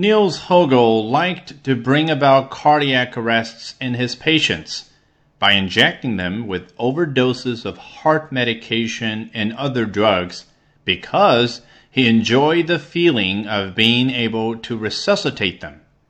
Niels Hoegel liked to bring about cardiac arrests in his patients by injecting them with overdoses of heart medication and other drugs because he enjoyed the feeling of being able to resuscitate them.